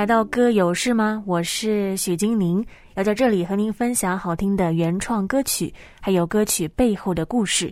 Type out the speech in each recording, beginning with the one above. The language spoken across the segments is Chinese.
来到歌有事吗？我是许金宁，要在这里和您分享好听的原创歌曲，还有歌曲背后的故事。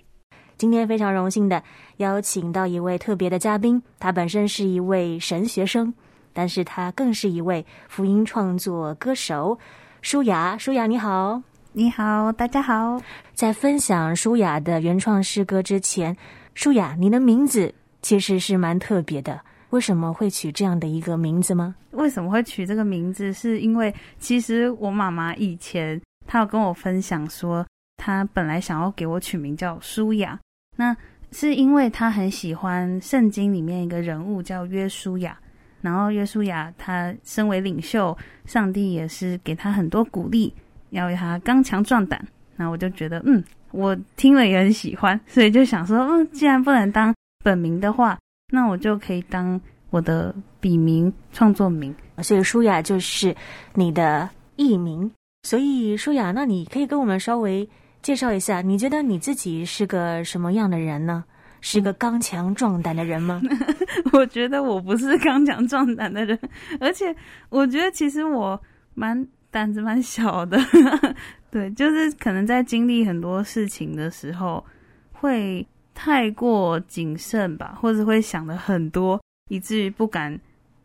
今天非常荣幸的邀请到一位特别的嘉宾，他本身是一位神学生，但是他更是一位福音创作歌手。舒雅，舒雅你好，你好，大家好。在分享舒雅的原创诗歌之前，舒雅，你的名字其实是蛮特别的。为什么会取这样的一个名字吗？为什么会取这个名字？是因为其实我妈妈以前她有跟我分享说，她本来想要给我取名叫舒雅，那是因为她很喜欢圣经里面一个人物叫约书亚，然后约书亚他身为领袖，上帝也是给他很多鼓励，要他刚强壮胆。那我就觉得，嗯，我听了也很喜欢，所以就想说，嗯，既然不能当本名的话。那我就可以当我的笔名、创作名，所以舒雅就是你的艺名。所以舒雅，那你可以跟我们稍微介绍一下，你觉得你自己是个什么样的人呢？是个刚强壮胆的人吗？我觉得我不是 刚强壮胆的人，而且我觉得其实我蛮胆子蛮小的。对，就是可能在经历很多事情的时候会。太过谨慎吧，或者会想的很多，以至于不敢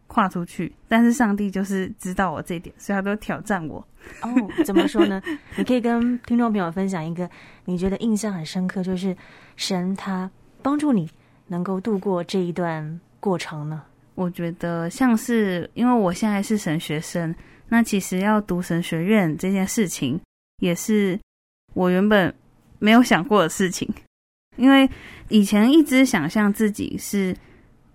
跨出去。但是上帝就是知道我这一点，所以他都挑战我。哦，怎么说呢？你可以跟听众朋友分享一个你觉得印象很深刻，就是神他帮助你能够度过这一段过程呢？我觉得像是因为我现在是神学生，那其实要读神学院这件事情，也是我原本没有想过的事情。因为以前一直想象自己是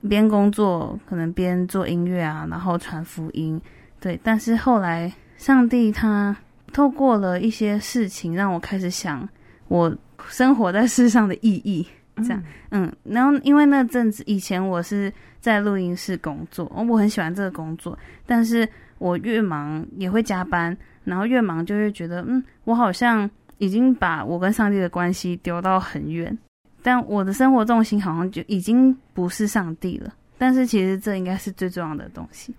边工作，可能边做音乐啊，然后传福音，对。但是后来上帝他透过了一些事情，让我开始想我生活在世上的意义。这样，嗯，然后因为那阵子以前我是在录音室工作，我很喜欢这个工作，但是我越忙也会加班，然后越忙就会觉得，嗯，我好像已经把我跟上帝的关系丢到很远。但我的生活重心好像就已经不是上帝了，但是其实这应该是最重要的东西。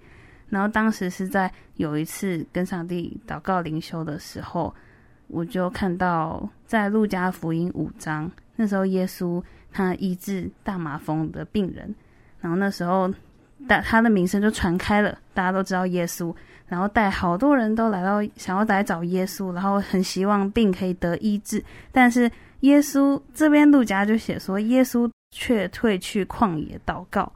然后当时是在有一次跟上帝祷告灵修的时候，我就看到在路加福音五章，那时候耶稣他医治大麻风的病人，然后那时候大他的名声就传开了，大家都知道耶稣，然后带好多人都来到想要来找耶稣，然后很希望病可以得医治，但是。耶稣这边路加就写说，耶稣却退去旷野祷告。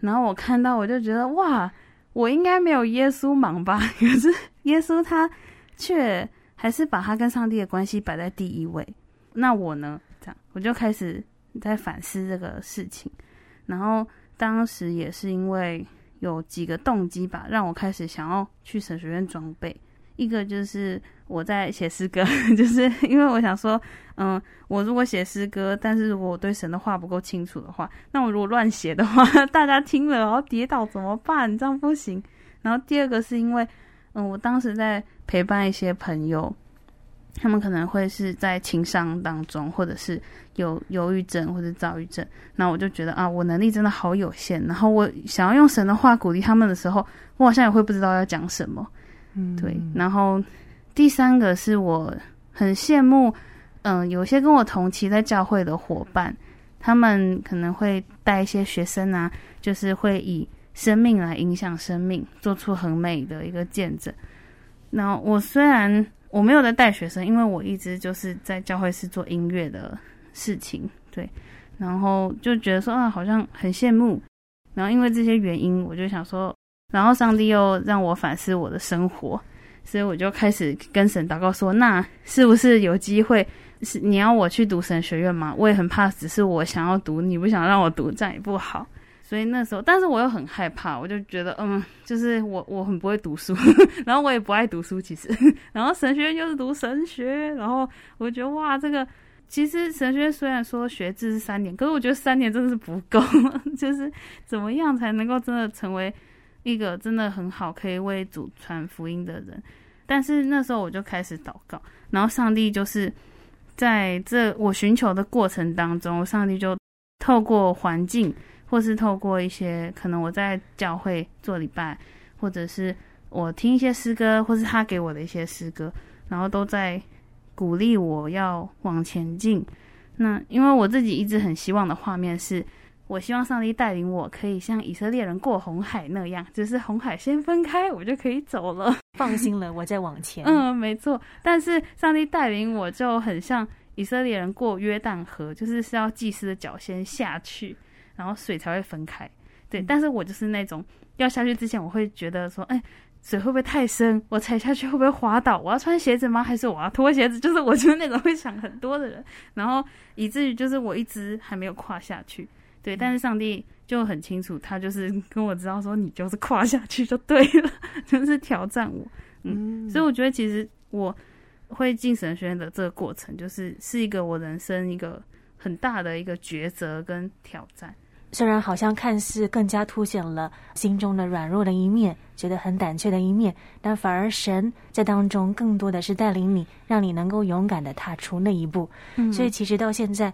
然后我看到，我就觉得哇，我应该没有耶稣忙吧？可是耶稣他却还是把他跟上帝的关系摆在第一位。那我呢？这样我就开始在反思这个事情。然后当时也是因为有几个动机吧，让我开始想要去神学院装备。一个就是我在写诗歌，就是因为我想说，嗯，我如果写诗歌，但是如果我对神的话不够清楚的话，那我如果乱写的话，大家听了然后跌倒怎么办？这样不行。然后第二个是因为，嗯，我当时在陪伴一些朋友，他们可能会是在情商当中，或者是有忧郁症或者躁郁症，那我就觉得啊，我能力真的好有限。然后我想要用神的话鼓励他们的时候，我好像也会不知道要讲什么。嗯，对。然后第三个是我很羡慕，嗯、有些跟我同期在教会的伙伴，他们可能会带一些学生啊，就是会以生命来影响生命，做出很美的一个见证。然后我虽然我没有在带学生，因为我一直就是在教会是做音乐的事情，对。然后就觉得说啊，好像很羡慕。然后因为这些原因，我就想说。然后上帝又让我反思我的生活，所以我就开始跟神祷告说：“那是不是有机会？是你要我去读神学院吗？我也很怕，只是我想要读，你不想让我读，这样也不好。所以那时候，但是我又很害怕，我就觉得，嗯，就是我我很不会读书，然后我也不爱读书，其实。然后神学院又是读神学，然后我觉得哇，这个其实神学院虽然说学制是三年，可是我觉得三年真的是不够，就是怎么样才能够真的成为。”一个真的很好，可以为主传福音的人，但是那时候我就开始祷告，然后上帝就是在这我寻求的过程当中，上帝就透过环境，或是透过一些可能我在教会做礼拜，或者是我听一些诗歌，或是他给我的一些诗歌，然后都在鼓励我要往前进。那因为我自己一直很希望的画面是，我希望上帝带领我，可以像以色列人过红海那样，就是红海先分开，我就可以走了，放心了，我再往前。嗯，没错。但是上帝带领我就很像以色列人过约旦河，就是是要祭司的脚先下去，然后水才会分开。对，但是我就是那种要下去之前，我会觉得说，哎。水会不会太深？我踩下去会不会滑倒？我要穿鞋子吗？还是我要脱鞋子？就是我就是那种会想很多的人，然后以至于就是我一直还没有跨下去。对，但是上帝就很清楚，他就是 跟我知道说，你就是 跨下去就对了，就是挑战我。嗯，所以我觉得其实我会进神学院的这个过程，就是是一个我人生一个很大的一个抉择跟挑战。虽然好像看似更加凸显了心中的软弱的一面，觉得很胆怯的一面，但反而神在当中更多的是带领你，让你能够勇敢的踏出那一步。嗯，所以其实到现在，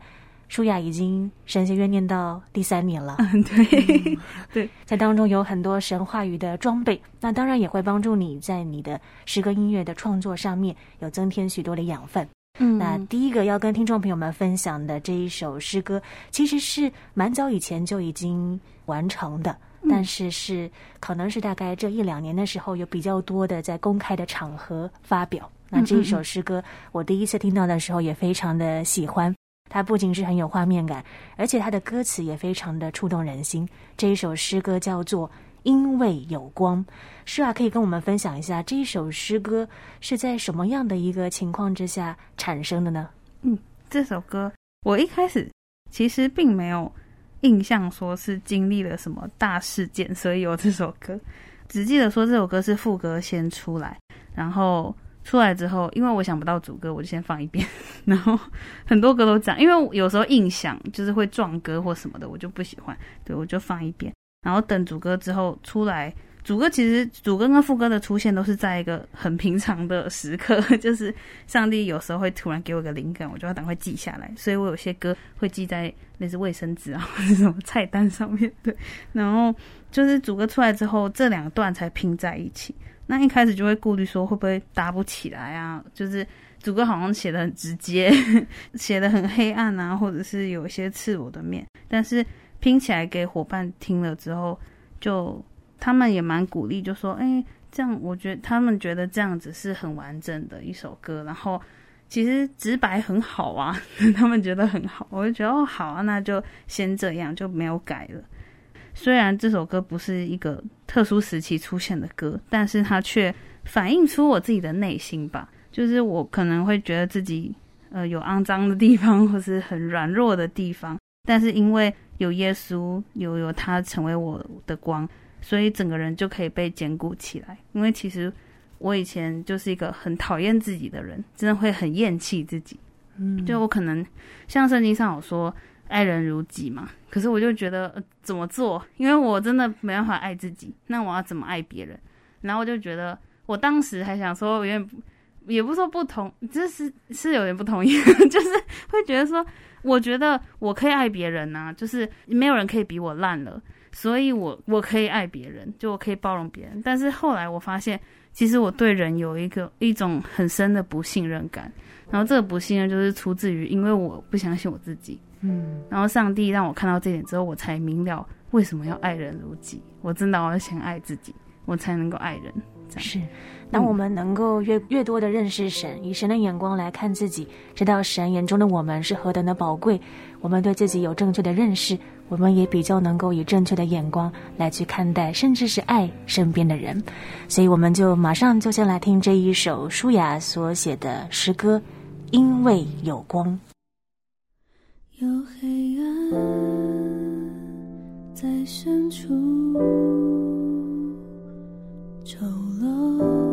书亚已经神学院念到第三年了。嗯，对，对，在当中有很多神话语的装备，那当然也会帮助你在你的诗歌音乐的创作上面有增添许多的养分。嗯，那第一个要跟听众朋友们分享的这一首诗歌，其实是蛮早以前就已经完成的，但是是可能是大概这一两年的时候，有比较多的在公开的场合发表。那这一首诗歌，我第一次听到的时候也非常的喜欢，它不仅是很有画面感，而且它的歌词也非常的触动人心。这一首诗歌叫做。因为有光，书亚可以跟我们分享一下这一首诗歌是在什么样的一个情况之下产生的呢？嗯，这首歌我一开始其实并没有印象说是经历了什么大事件，所以有这首歌。只记得说这首歌是副歌先出来，然后出来之后，因为我想不到主歌，我就先放一遍。然后很多歌都这样，因为有时候印象就是会撞歌或什么的，我就不喜欢，对，我就放一遍。然后等主歌之后出来，主歌其实主歌跟副歌的出现都是在一个很平常的时刻，就是上帝有时候会突然给我一个灵感，我就要赶快记下来。所以我有些歌会记在那是卫生纸啊或者什么菜单上面。对，然后就是主歌出来之后，这两段才拼在一起。那一开始就会顾虑说会不会搭不起来啊？就是主歌好像写的很直接，写的很黑暗啊，或者是有一些刺我的面，但是。拼起来给伙伴听了之后，就他们也蛮鼓励，就说：“哎，这样我觉得他们觉得这样子是很完整的一首歌，然后其实直白很好啊，他们觉得很好。”我就觉得哦，好啊，那就先这样，就没有改了。虽然这首歌不是一个特殊时期出现的歌，但是它却反映出我自己的内心吧，就是我可能会觉得自己呃有肮脏的地方，或是很软弱的地方，但是因为有耶稣，有有他成为我的光，所以整个人就可以被坚固起来。因为其实我以前就是一个很讨厌自己的人，真的会很厌弃自己。嗯，就我可能像圣经上有说爱人如己嘛，可是我就觉得，怎么做？因为我真的没办法爱自己，那我要怎么爱别人？然后我就觉得，我当时还想说，我有点也不说不同，就是是有点不同意，就是会觉得说。我觉得我可以爱别人呐，就是没有人可以比我烂了，所以我我可以爱别人，就我可以包容别人。但是后来我发现，其实我对人有一个一种很深的不信任感，然后这个不信任就是出自于因为我不相信我自己，嗯，然后上帝让我看到这点之后，我才明了为什么要爱人如己。我真的我要先爱自己，我才能够爱人。是，当我们能够越越多的认识神，以神的眼光来看自己，知道神眼中的我们是何等的宝贵，我们对自己有正确的认识，我们也比较能够以正确的眼光来去看待，甚至是爱身边的人。所以，我们就马上就先来听这一首舒雅所写的诗歌，《因为有光》。有黑暗在深处。丑陋、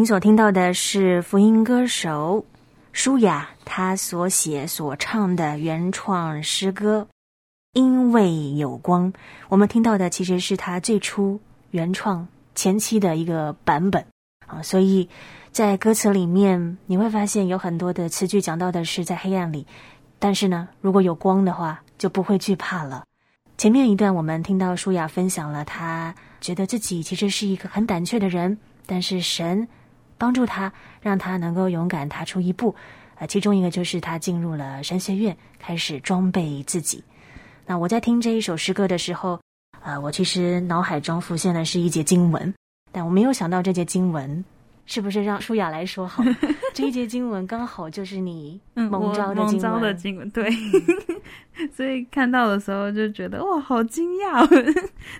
您所听到的是福音歌手舒雅他所写所唱的原创诗歌《因为有光》。我们听到的其实是他最初原创前期的一个版本啊，所以在歌词里面你会发现有很多的词句讲到的是在黑暗里，但是呢，如果有光的话，就不会惧怕了。前面一段我们听到舒雅分享了，他觉得自己其实是一个很胆怯的人，但是神。帮助他，让他能够勇敢踏出一步。呃，其中一个就是他进入了神学院，开始装备自己。那我在听这一首诗歌的时候，呃，我其实脑海中浮现的是一节经文，但我没有想到这节经文是不是让舒雅来说好？这一节经文刚好就是你 蒙召的经文。嗯、蒙召的经文，对。所以看到的时候就觉得哇，好惊讶！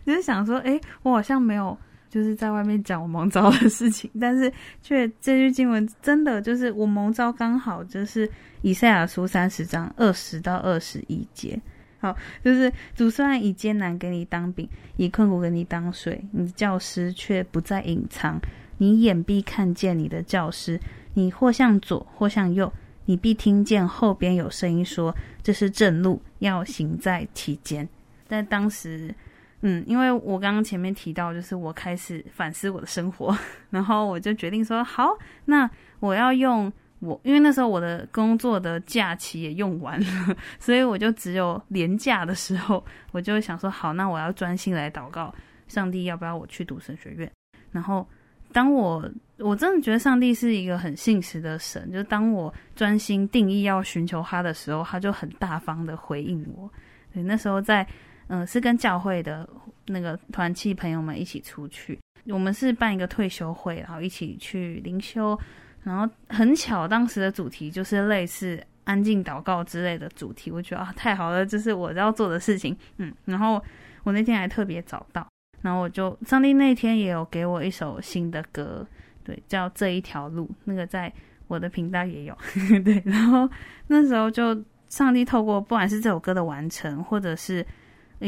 就是想说，哎，我好像没有就是在外面讲我蒙召的事情，但是却这句经文真的就是我蒙召刚好就是以赛亚书三十章二十到二十一节。好，就是主虽然以艰难给你当饼，以困苦给你当水，你的教师却不再隐藏。你眼必看见你的教师，你或向左，或向右，你必听见后边有声音说：“这是正路，要行在其间。”在当时，嗯，因为我刚刚前面提到，就是我开始反思我的生活，然后我就决定说：“好，那我要用。”我因为那时候我的工作的假期也用完了，所以我就只有连假的时候，我就想说，好，那我要专心来祷告，上帝要不要我去读神学院？然后当我我真的觉得上帝是一个很信实的神，就当我专心定义要寻求他的时候，他就很大方的回应我。对，那时候在嗯、是跟教会的那个团契朋友们一起出去，我们是办一个退休会，然后一起去灵修。然后很巧，当时的主题就是类似安静祷告之类的主题，我觉得啊太好了，这是我要做的事情。嗯，然后我那天还特别早到，然后我就上帝那天也有给我一首新的歌，对，叫这一条路，那个在我的频道也有，对。然后那时候就上帝透过不管是这首歌的完成，或者是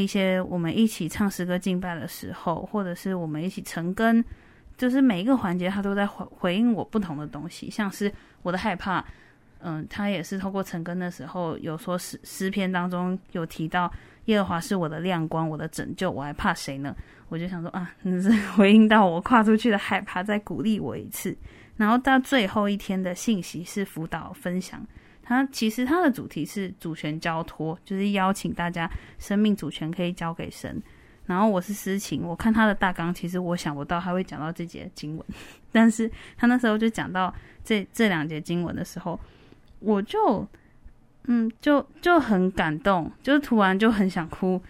一些我们一起唱诗歌敬拜的时候，或者是我们一起成根。就是每一个环节，他都在回回应我不同的东西，像是我的害怕，嗯，他也是透过晨更的时候有说诗诗篇当中有提到耶和华是我的亮光，我的拯救，我还怕谁呢？我就想说啊，你是 回应到我跨出去的害怕，再鼓励我一次。然后到最后一天的信息是辅导分享，他其实它的主题是主权交托，就是邀请大家生命主权可以交给神。然后我是思情，我看他的大纲，其实我想不到他会讲到这节经文，但是他那时候就讲到这这两节经文的时候，我就嗯就就很感动，就是突然就很想哭。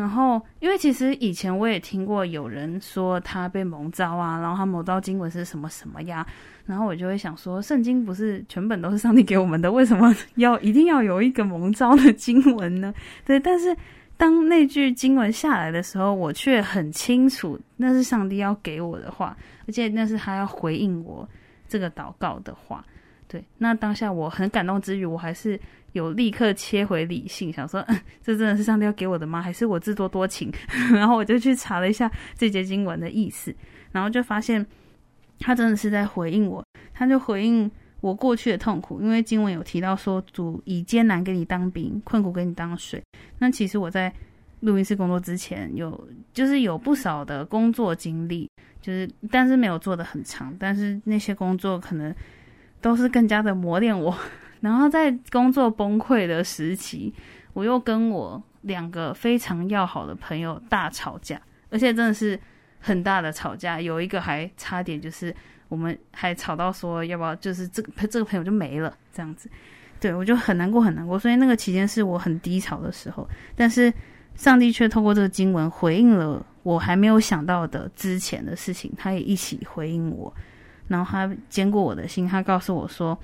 然后因为其实以前我也听过有人说他被蒙招啊，然后他蒙招经文是什么什么呀，然后我就会想说，圣经不是全本都是上帝给我们的，为什么要一定要有一个蒙招的经文呢？对，但是。当那句经文下来的时候，我却很清楚那是上帝要给我的话，而且那是他要回应我这个祷告的话。对，那当下我很感动之余，我还是有立刻切回理性，想说，嗯，这真的是上帝要给我的吗？还是我自作多情？然后我就去查了一下这节经文的意思，然后就发现他真的是在回应我，他就回应。我过去的痛苦，因为经文有提到说，主以艰难给你当兵，困苦给你当水。那其实我在录音室工作之前，有就是有不少的工作经历，就是但是没有做得很长，但是那些工作可能都是更加的磨练我。然后在工作崩溃的时期，我又跟我两个非常要好的朋友大吵架，而且真的是很大的吵架，有一个还差点就是。我们还吵到说要不要，就是这个这个朋友就没了这样子，对，我就很难过很难过，所以那个期间是我很低潮的时候，但是上帝却透过这个经文回应了我还没有想到的之前的事情，他也一起回应我，然后他坚固我的心，他告诉我说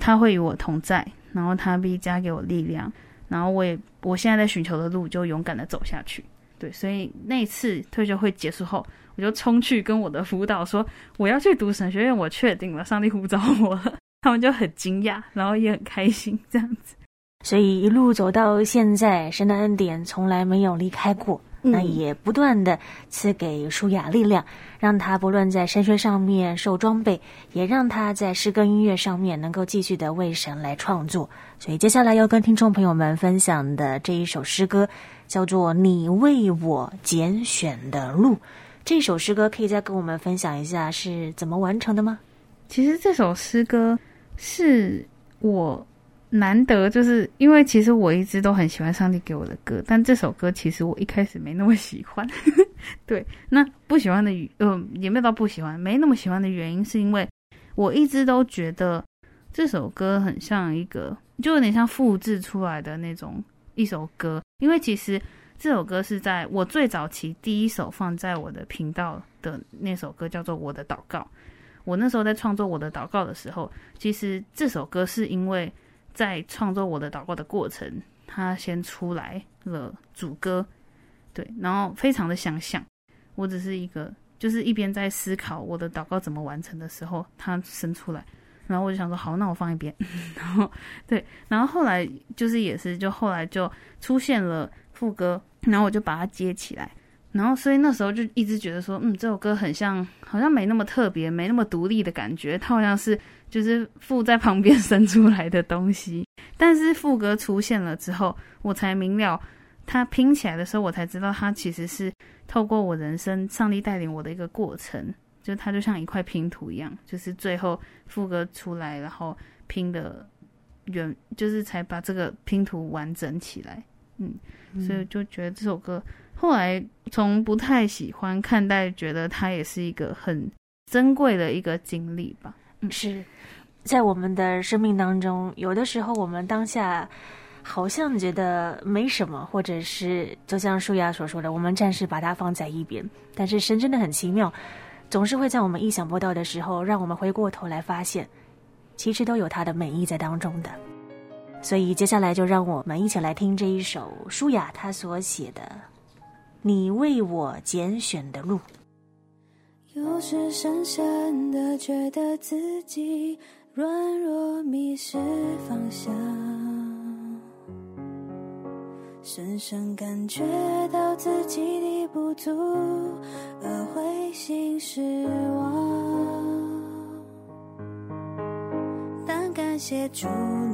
他会与我同在，然后他必加给我力量，然后我也我现在在寻求的路就勇敢的走下去，对，所以那次退休会结束后。我就冲去跟我的辅导说，我要去读神学院，我确定了，上帝呼召我了。他们就很惊讶，然后也很开心，这样子。所以一路走到现在，神的恩典从来没有离开过，那也不断的赐给舒雅力量，让他不论在神学上面受装备，也让他在诗歌音乐上面能够继续的为神来创作。所以接下来要跟听众朋友们分享的这一首诗歌，叫做《你为我拣选的路》。这首诗歌可以再跟我们分享一下是怎么完成的吗？其实这首诗歌是我难得，就是因为其实我一直都很喜欢上帝给我的歌，但这首歌其实我一开始没那么喜欢。对，那不喜欢的，嗯、呃，也没有到不喜欢，没那么喜欢的原因是因为我一直都觉得这首歌很像一个，就有点像复制出来的那种一首歌，因为其实。这首歌是在我最早期第一首放在我的频道的那首歌，叫做《我的祷告》。我那时候在创作我的祷告的时候，其实这首歌是因为在创作我的祷告的过程，它先出来了主歌，对，然后非常的想象，我只是一个就是一边在思考我的祷告怎么完成的时候，它生出来，然后我就想说好，那我放一边，然后对，然后后来就是也是就后来就出现了副歌，然后我就把它接起来。然后，所以那时候就一直觉得说，嗯，这首歌很像，好像没那么特别，没那么独立的感觉。它好像是就是副在旁边 生出来的东西。但是副歌出现了之后，我才明了，它拼起来的时候，我才知道它其实是透过我人生，上帝带领我的一个过程。就它就像一块拼图一样，就是最后副歌出来，然后拼的圆，就是才把这个拼图完整起来。嗯，所以就觉得这首歌。后来从不太喜欢看待，觉得它也是一个很珍贵的一个经历吧。是在我们的生命当中，有的时候我们当下好像觉得没什么，或者是就像舒雅所说的，我们暂时把它放在一边。但是神真的很奇妙，总是会在我们意想不到的时候，让我们回过头来发现，其实都有它的美意在当中的。所以接下来就让我们一起来听这一首舒雅她所写的。你为我拣选的路，有时深深的觉得自己软弱，迷失方向，深深感觉到自己的不足，而灰心失望。但感谢主，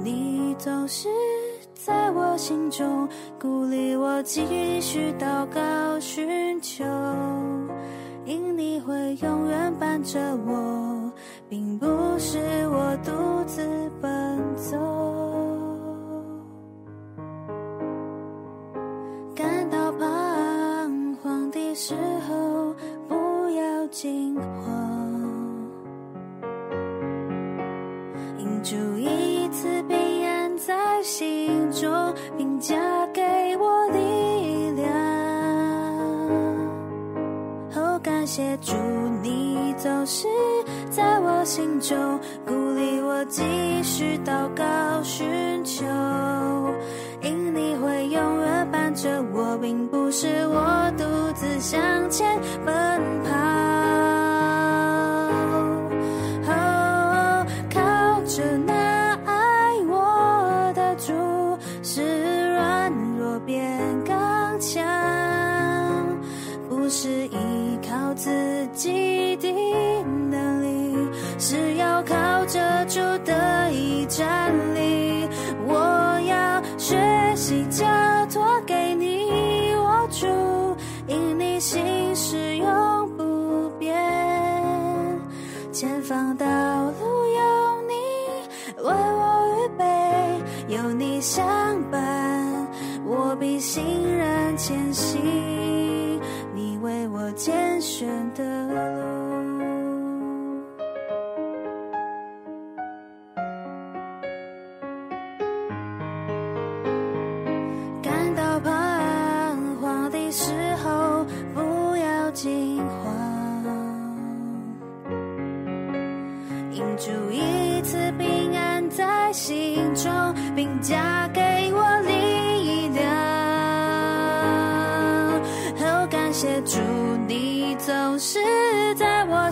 你总是。在我心中鼓励我继续祷告寻求，因你会永远伴着我，并不是我独自奔走。感到彷徨的时候，不要惊慌，因主一次平安在心。中，并加协助，你总是在我心中鼓励我继续祷告寻求，因你会永远伴着我，并不是我独自向前奔跑。艰选的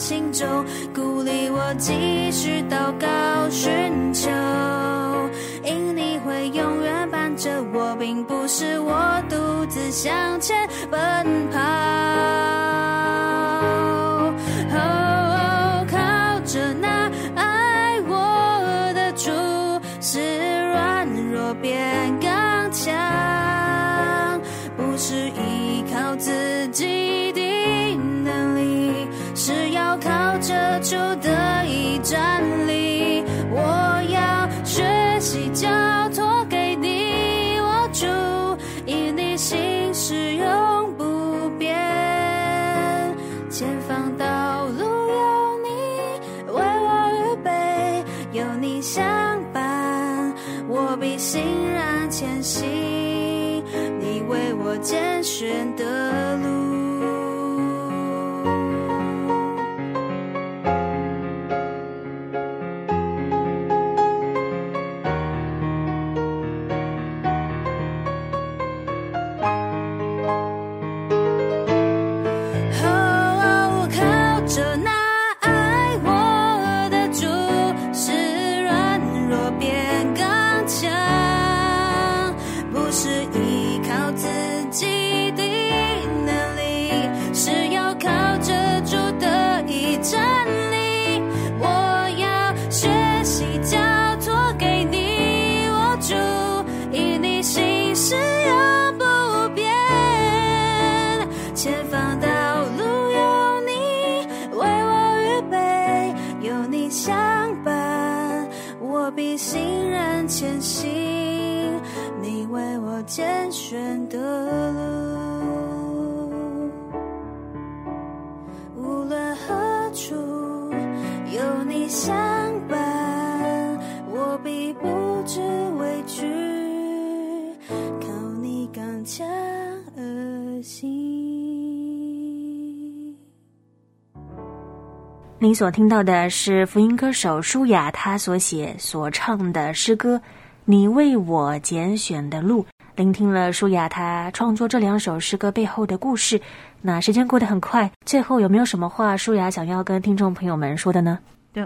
心中鼓励我继续祷告寻求，因你会永远伴着我，并不是我独自向前奔跑。遮住的一站立，我要学习交托给你，我主，以你心事永不变，前方道路有你为我预备，有你相伴，我必欣然前行，你为我拣选。是一拣选的路，无论何处有你相伴，我必不知畏惧，靠你刚强而行。您所听到的是福音歌手舒雅她所写所唱的诗歌《你为我拣选的路》。聆听了舒雅她创作这两首诗歌背后的故事，那时间过得很快，最后有没有什么话舒雅想要跟听众朋友们说的呢？就，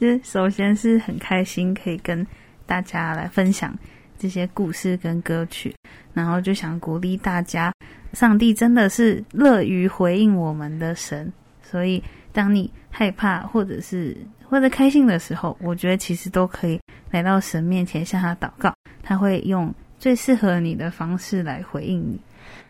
就首先是很开心可以跟大家来分享这些故事跟歌曲，然后就想鼓励大家，上帝真的是乐于回应我们的神，所以。当你害怕或者是或者开心的时候，我觉得其实都可以来到神面前向他祷告，他会用最适合你的方式来回应你。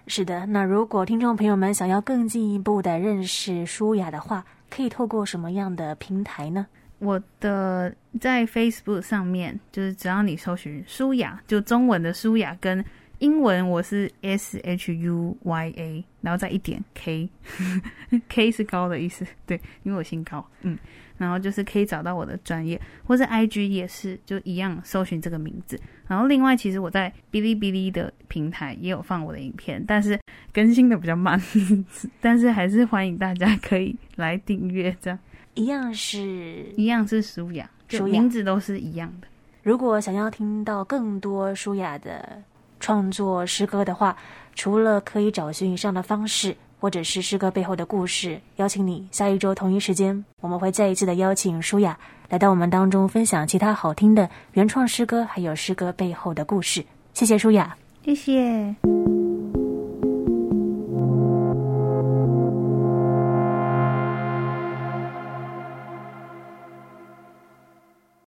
是的，那如果听众朋友们想要更进一步的认识舒雅的话，可以透过什么样的平台呢？我的在 Facebook 上面，就是只要你搜寻舒雅，就中文的舒雅跟。英文我是 S H U Y A，然后再一点 K，K 是高的意思，对，因为我姓高，嗯，然后就是可以找到我的专业，或者 I G 也是，就一样搜寻这个名字。然后另外，其实我在哔哩哔哩的平台也有放我的影片，但是更新的比较慢，但是还是欢迎大家可以来订阅，这样一样是，一样是舒雅，就名字都是一样的。如果想要听到更多舒雅的。创作诗歌的话，除了可以找寻以上的方式，或者是诗歌背后的故事，邀请你下一周同一时间，我们会再一次的邀请舒雅来到我们当中，分享其他好听的原创诗歌，还有诗歌背后的故事。谢谢舒雅，谢谢。